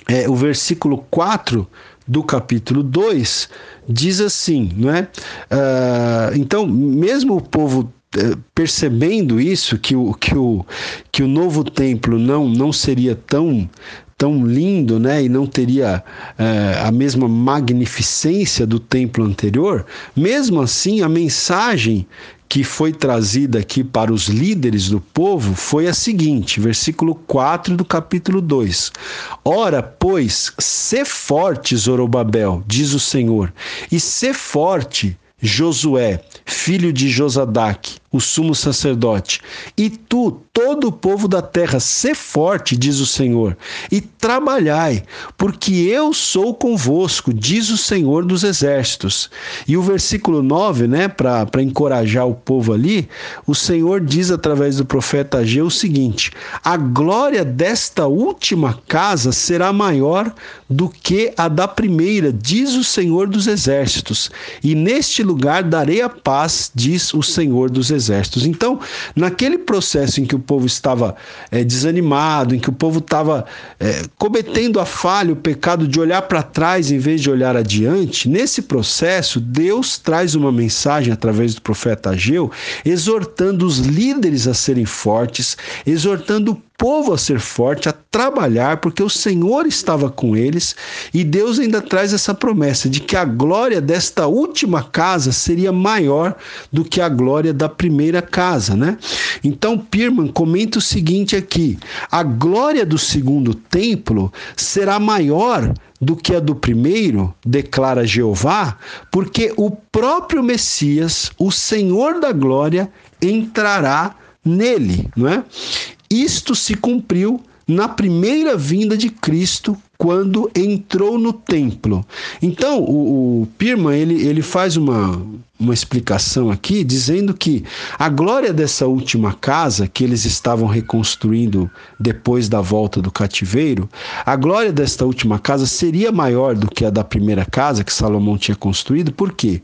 é, o versículo 4 do capítulo 2 diz assim, não é? Uh, então, mesmo o povo eh, percebendo isso que o, que o, que o novo templo não, não seria tão tão lindo, né, e não teria uh, a mesma magnificência do templo anterior, mesmo assim a mensagem que foi trazida aqui para os líderes do povo foi a seguinte, versículo 4 do capítulo 2. Ora, pois, sê forte, Zorobabel, diz o Senhor, e sê forte, Josué, filho de Josadaque, o sumo sacerdote, e tu, todo o povo da terra, sê forte, diz o Senhor, e trabalhai, porque eu sou convosco, diz o Senhor dos exércitos. E o versículo 9, né, para encorajar o povo ali, o Senhor diz através do profeta Ageu o seguinte: A glória desta última casa será maior do que a da primeira, diz o Senhor dos exércitos, e neste lugar darei a paz, diz o Senhor dos exércitos. Então, naquele processo em que o povo estava é, desanimado, em que o povo estava é, cometendo a falha, o pecado de olhar para trás em vez de olhar adiante, nesse processo, Deus traz uma mensagem através do profeta Ageu, exortando os líderes a serem fortes, exortando o povo a ser forte, a trabalhar, porque o Senhor estava com eles, e Deus ainda traz essa promessa de que a glória desta última casa seria maior do que a glória da primeira casa, né? Então Pirman comenta o seguinte aqui: a glória do segundo templo será maior do que a do primeiro, declara Jeová, porque o próprio Messias, o Senhor da glória, entrará nele, não é? Isto se cumpriu na primeira vinda de Cristo quando entrou no templo. Então, o, o Pirman ele, ele faz uma, uma explicação aqui dizendo que a glória dessa última casa que eles estavam reconstruindo depois da volta do cativeiro, a glória desta última casa seria maior do que a da primeira casa que Salomão tinha construído. Por quê?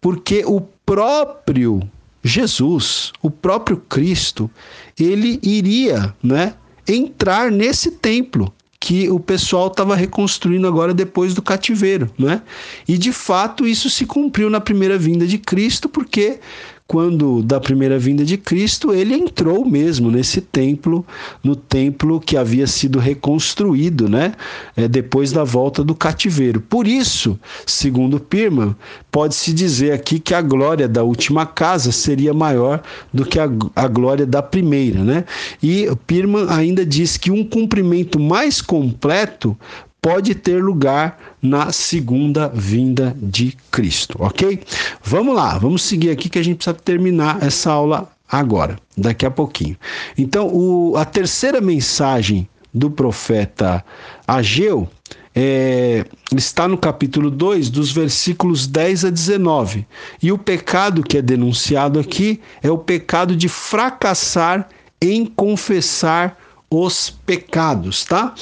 Porque o próprio Jesus, o próprio Cristo, ele iria, né, entrar nesse templo que o pessoal estava reconstruindo agora depois do cativeiro, né? E de fato isso se cumpriu na primeira vinda de Cristo, porque quando da primeira vinda de Cristo, ele entrou mesmo nesse templo, no templo que havia sido reconstruído, né? É, depois da volta do cativeiro. Por isso, segundo Pirman, pode-se dizer aqui que a glória da última casa seria maior do que a, a glória da primeira, né? E Pirman ainda diz que um cumprimento mais completo pode ter lugar na segunda vinda de Cristo, ok? Vamos lá, vamos seguir aqui que a gente precisa terminar essa aula agora, daqui a pouquinho. Então, o, a terceira mensagem do profeta Ageu é, está no capítulo 2, dos versículos 10 a 19. E o pecado que é denunciado aqui é o pecado de fracassar em confessar os pecados, tá?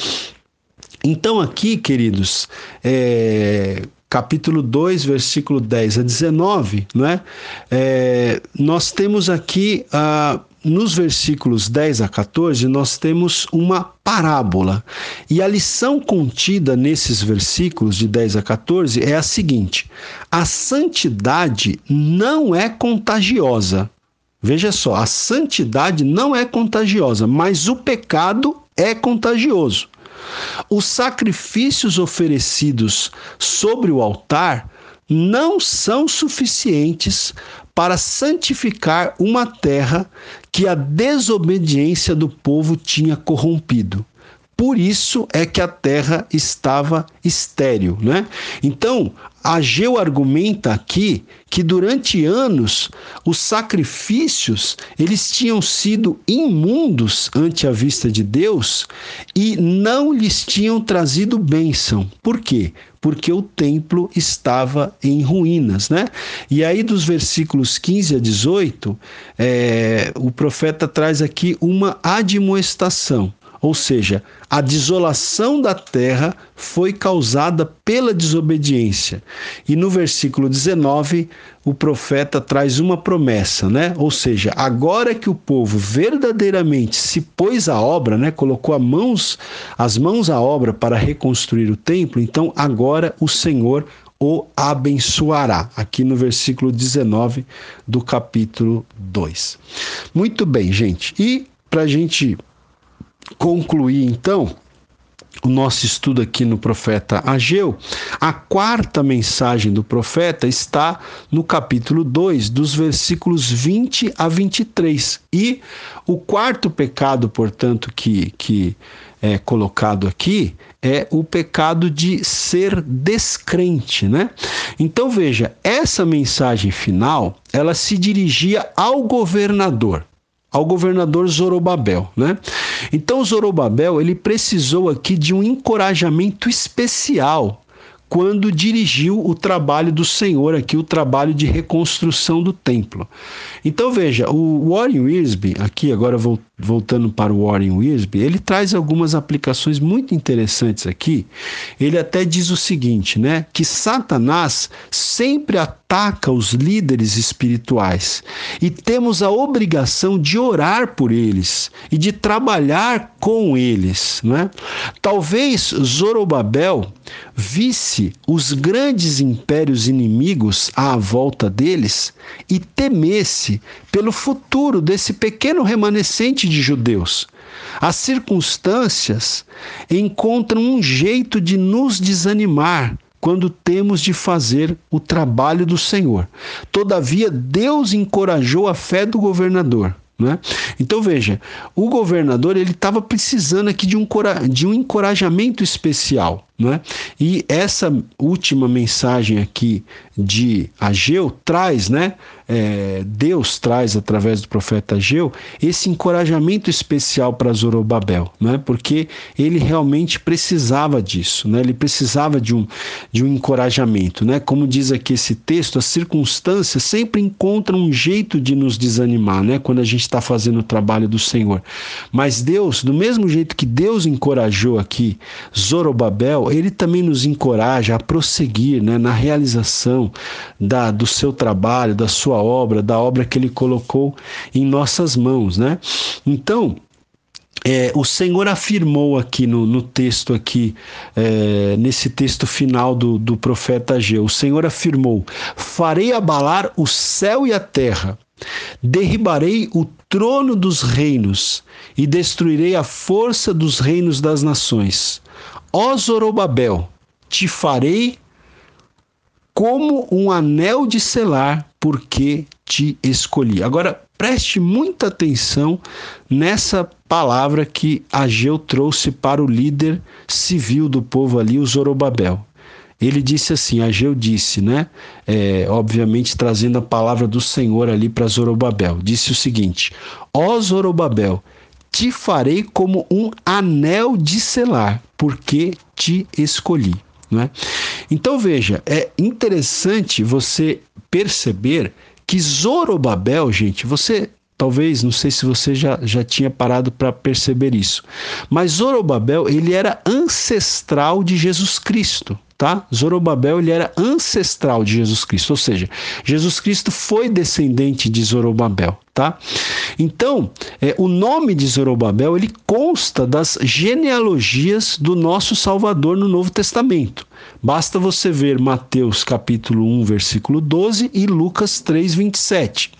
Então, aqui, queridos, é, capítulo 2, versículo 10 a 19, né? É, nós temos aqui, ah, nos versículos 10 a 14, nós temos uma parábola. E a lição contida nesses versículos de 10 a 14 é a seguinte: a santidade não é contagiosa. Veja só, a santidade não é contagiosa, mas o pecado é contagioso. Os sacrifícios oferecidos sobre o altar não são suficientes para santificar uma terra que a desobediência do povo tinha corrompido. Por isso é que a terra estava estéril, né? Então, Ageu argumenta aqui que durante anos os sacrifícios eles tinham sido imundos ante a vista de Deus e não lhes tinham trazido bênção. Por quê? Porque o templo estava em ruínas, né? E aí dos versículos 15 a 18, é, o profeta traz aqui uma admoestação. Ou seja, a desolação da terra foi causada pela desobediência. E no versículo 19, o profeta traz uma promessa, né? Ou seja, agora que o povo verdadeiramente se pôs à obra, né, colocou mãos, as mãos à obra para reconstruir o templo, então agora o Senhor o abençoará. Aqui no versículo 19 do capítulo 2. Muito bem, gente. E para a gente concluir então o nosso estudo aqui no profeta Ageu, a quarta mensagem do profeta está no capítulo 2, dos versículos 20 a 23. E o quarto pecado, portanto, que, que é colocado aqui é o pecado de ser descrente, né? Então veja, essa mensagem final, ela se dirigia ao governador ao governador Zorobabel, né? Então Zorobabel, ele precisou aqui de um encorajamento especial quando dirigiu o trabalho do Senhor aqui, o trabalho de reconstrução do templo. Então veja, o Warren Wiersbe, aqui agora voltando para o Warren Wiersbe, ele traz algumas aplicações muito interessantes aqui. Ele até diz o seguinte, né, que Satanás sempre ataca os líderes espirituais e temos a obrigação de orar por eles e de trabalhar com eles, né? Talvez Zorobabel visse os grandes impérios inimigos à volta deles e temesse pelo futuro desse pequeno remanescente de judeus. As circunstâncias encontram um jeito de nos desanimar quando temos de fazer o trabalho do Senhor. Todavia, Deus encorajou a fé do governador. Né? Então veja, o governador ele estava precisando aqui de um, de um encorajamento especial. Né? E essa última mensagem aqui de Ageu traz, né? É, Deus traz através do profeta Ageu esse encorajamento especial para Zorobabel, né? Porque ele realmente precisava disso, né? Ele precisava de um, de um encorajamento, né? Como diz aqui esse texto, as circunstâncias sempre encontram um jeito de nos desanimar, né? Quando a gente está fazendo o trabalho do Senhor. Mas Deus, do mesmo jeito que Deus encorajou aqui Zorobabel, ele também nos encoraja a prosseguir, né? Na realização da, do seu trabalho, da sua obra, da obra que ele colocou em nossas mãos, né? Então, é, o Senhor afirmou aqui no, no texto aqui, é, nesse texto final do, do profeta Ageu, o Senhor afirmou: farei abalar o céu e a terra, derribarei o trono dos reinos e destruirei a força dos reinos das nações. Ó Zorobabel, te farei como um anel de selar, porque te escolhi. Agora, preste muita atenção nessa palavra que Ageu trouxe para o líder civil do povo ali, o Zorobabel. Ele disse assim, Ageu disse, né? É, obviamente trazendo a palavra do Senhor ali para Zorobabel. Disse o seguinte: Ó Zorobabel, te farei como um anel de selar, porque te escolhi. Né? Então veja, é interessante você perceber que Zorobabel, gente, você talvez, não sei se você já, já tinha parado para perceber isso, mas Zorobabel, ele era ancestral de Jesus Cristo tá? Zorobabel ele era ancestral de Jesus Cristo, ou seja, Jesus Cristo foi descendente de Zorobabel, tá? Então, é, o nome de Zorobabel ele consta das genealogias do nosso Salvador no Novo Testamento. Basta você ver Mateus capítulo 1, versículo 12 e Lucas 3, 27.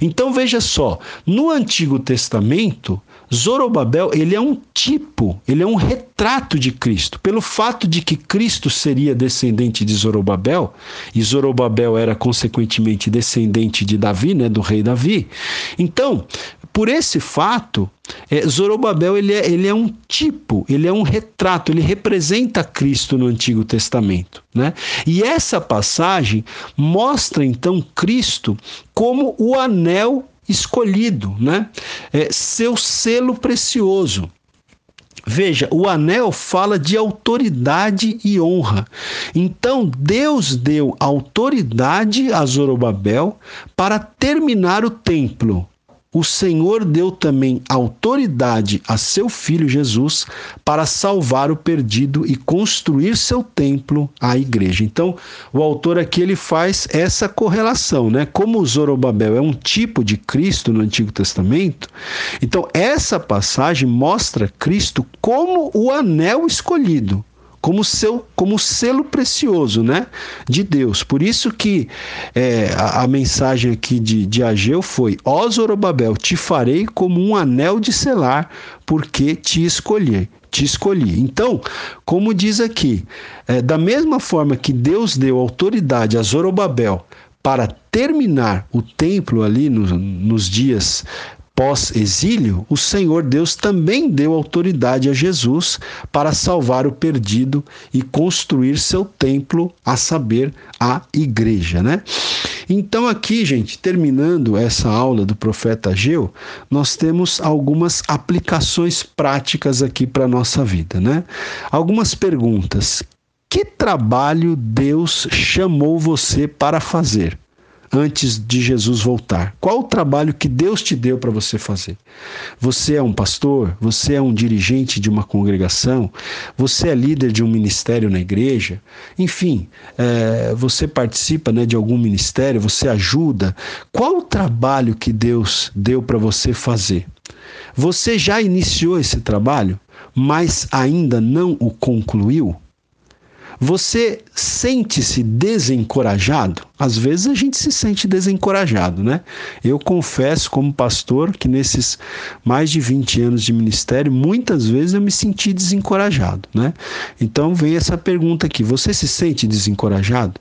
Então veja só, no Antigo Testamento, Zorobabel, ele é um tipo, ele é um retrato de Cristo. Pelo fato de que Cristo seria descendente de Zorobabel, e Zorobabel era consequentemente descendente de Davi, né, do rei Davi. Então, por esse fato, é, Zorobabel ele é, ele é um tipo, ele é um retrato, ele representa Cristo no Antigo Testamento. Né? E essa passagem mostra então Cristo como o anel escolhido, né? É, seu selo precioso. Veja, o anel fala de autoridade e honra. Então, Deus deu autoridade a Zorobabel para terminar o templo o Senhor deu também autoridade a seu filho Jesus para salvar o perdido e construir seu templo, a igreja. Então, o autor aqui ele faz essa correlação, né? Como Zorobabel é um tipo de Cristo no Antigo Testamento, então essa passagem mostra Cristo como o anel escolhido como seu como selo precioso né de Deus. Por isso que é, a, a, mensagem aqui de, de Ageu foi ó Zorobabel te farei como um anel de selar porque te escolhi te escolhi. Então como diz aqui é, da mesma forma que Deus deu autoridade a Zorobabel para terminar o templo ali no, nos dias pós-exílio, o Senhor Deus também deu autoridade a Jesus para salvar o perdido e construir seu templo, a saber, a igreja, né? Então aqui, gente, terminando essa aula do profeta Ageu, nós temos algumas aplicações práticas aqui para nossa vida, né? Algumas perguntas. Que trabalho Deus chamou você para fazer? Antes de Jesus voltar? Qual o trabalho que Deus te deu para você fazer? Você é um pastor? Você é um dirigente de uma congregação? Você é líder de um ministério na igreja? Enfim, é, você participa né, de algum ministério? Você ajuda? Qual o trabalho que Deus deu para você fazer? Você já iniciou esse trabalho, mas ainda não o concluiu? Você sente-se desencorajado? Às vezes a gente se sente desencorajado, né? Eu confesso, como pastor, que nesses mais de 20 anos de ministério, muitas vezes eu me senti desencorajado, né? Então vem essa pergunta aqui: você se sente desencorajado?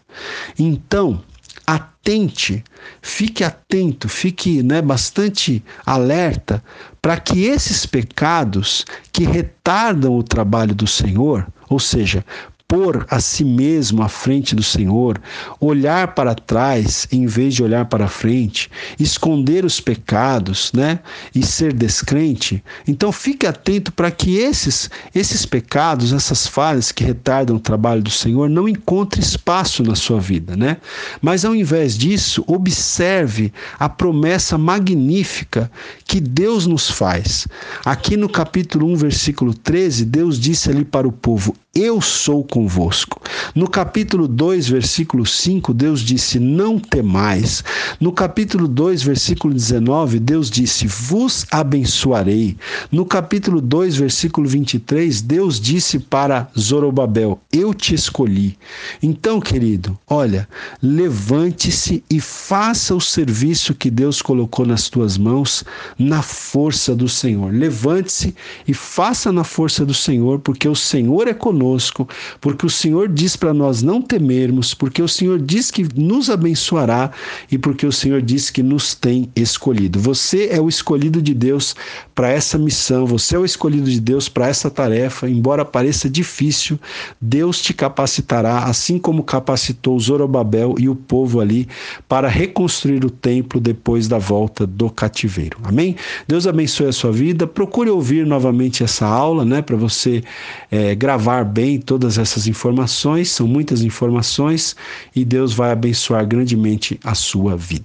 Então, atente, fique atento, fique né, bastante alerta para que esses pecados que retardam o trabalho do Senhor, ou seja, pôr a si mesmo à frente do Senhor, olhar para trás em vez de olhar para frente, esconder os pecados, né, e ser descrente. Então fique atento para que esses esses pecados, essas falhas que retardam o trabalho do Senhor não encontrem espaço na sua vida, né? Mas ao invés disso, observe a promessa magnífica que Deus nos faz. Aqui no capítulo 1, versículo 13, Deus disse ali para o povo: eu sou convosco. No capítulo 2, versículo 5, Deus disse: Não temais. No capítulo 2, versículo 19, Deus disse: Vos abençoarei. No capítulo 2, versículo 23, Deus disse para Zorobabel: Eu te escolhi. Então, querido, olha, levante-se e faça o serviço que Deus colocou nas tuas mãos na força do Senhor. Levante-se e faça na força do Senhor, porque o Senhor é conosco conosco, porque o Senhor diz para nós não temermos, porque o Senhor diz que nos abençoará e porque o Senhor diz que nos tem escolhido. Você é o escolhido de Deus para essa missão, você é o escolhido de Deus para essa tarefa, embora pareça difícil, Deus te capacitará, assim como capacitou Zorobabel e o povo ali para reconstruir o templo depois da volta do cativeiro. Amém? Deus abençoe a sua vida. Procure ouvir novamente essa aula, né, para você é, gravar bem todas essas informações, são muitas informações, e Deus vai abençoar grandemente a sua vida.